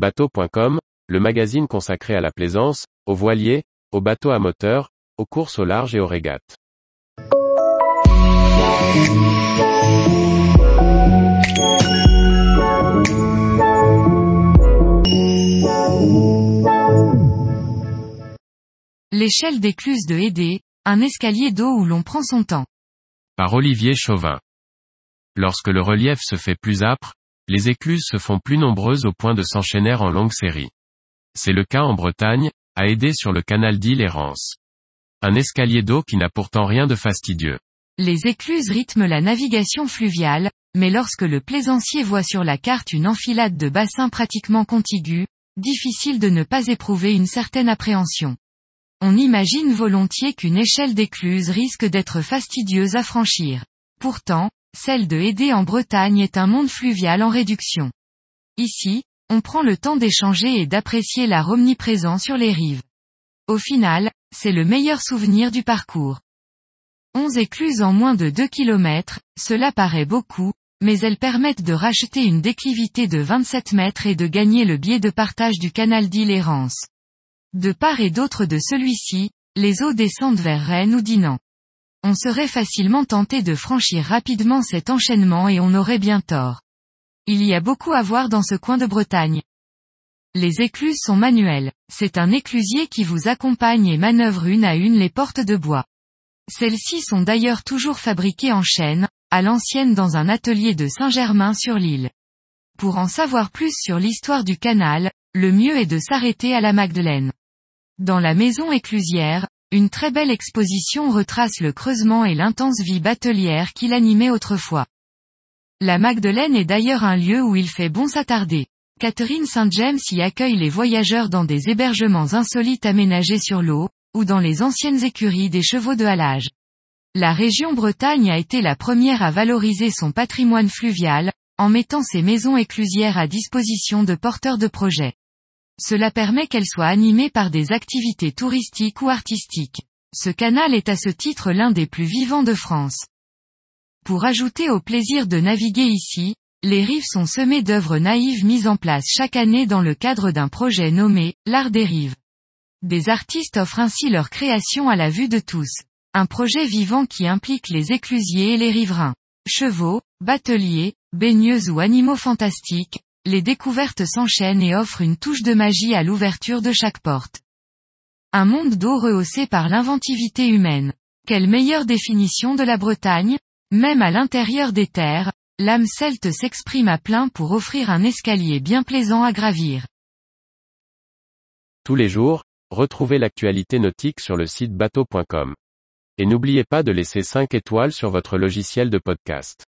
Bateau.com, le magazine consacré à la plaisance, aux voiliers, aux bateaux à moteur, aux courses au large et aux régates. L'échelle d'écluse de Hédé, un escalier d'eau où l'on prend son temps. Par Olivier Chauvin. Lorsque le relief se fait plus âpre, les écluses se font plus nombreuses au point de s'enchaîner en longue série. C'est le cas en Bretagne, à aider sur le canal d'Île. Un escalier d'eau qui n'a pourtant rien de fastidieux. Les écluses rythment la navigation fluviale, mais lorsque le plaisancier voit sur la carte une enfilade de bassins pratiquement contigus, difficile de ne pas éprouver une certaine appréhension. On imagine volontiers qu'une échelle d'écluse risque d'être fastidieuse à franchir. Pourtant, celle de Hédé en Bretagne est un monde fluvial en réduction. Ici, on prend le temps d'échanger et d'apprécier l'art omniprésent sur les rives. Au final, c'est le meilleur souvenir du parcours. 11 écluses en moins de 2 km, cela paraît beaucoup, mais elles permettent de racheter une déclivité de 27 mètres et de gagner le biais de partage du canal d'Île Errance. De part et d'autre de celui-ci, les eaux descendent vers Rennes ou Dinan. On serait facilement tenté de franchir rapidement cet enchaînement et on aurait bien tort. Il y a beaucoup à voir dans ce coin de Bretagne. Les écluses sont manuelles. C'est un éclusier qui vous accompagne et manœuvre une à une les portes de bois. Celles-ci sont d'ailleurs toujours fabriquées en chaîne, à l'ancienne dans un atelier de Saint-Germain-sur-l'île. Pour en savoir plus sur l'histoire du canal, le mieux est de s'arrêter à la Magdeleine. Dans la maison éclusière, une très belle exposition retrace le creusement et l'intense vie batelière qu'il animait autrefois. La Magdeleine est d'ailleurs un lieu où il fait bon s'attarder. Catherine Saint-James y accueille les voyageurs dans des hébergements insolites aménagés sur l'eau, ou dans les anciennes écuries des chevaux de halage. La région Bretagne a été la première à valoriser son patrimoine fluvial, en mettant ses maisons éclusières à disposition de porteurs de projets. Cela permet qu'elles soient animées par des activités touristiques ou artistiques. Ce canal est à ce titre l'un des plus vivants de France. Pour ajouter au plaisir de naviguer ici, les rives sont semées d'œuvres naïves mises en place chaque année dans le cadre d'un projet nommé L'Art des rives. Des artistes offrent ainsi leur création à la vue de tous. Un projet vivant qui implique les éclusiers et les riverains. Chevaux, bateliers, baigneuses ou animaux fantastiques, les découvertes s'enchaînent et offrent une touche de magie à l'ouverture de chaque porte. Un monde d'eau rehaussé par l'inventivité humaine. Quelle meilleure définition de la Bretagne? Même à l'intérieur des terres, l'âme celte s'exprime à plein pour offrir un escalier bien plaisant à gravir. Tous les jours, retrouvez l'actualité nautique sur le site bateau.com. Et n'oubliez pas de laisser 5 étoiles sur votre logiciel de podcast.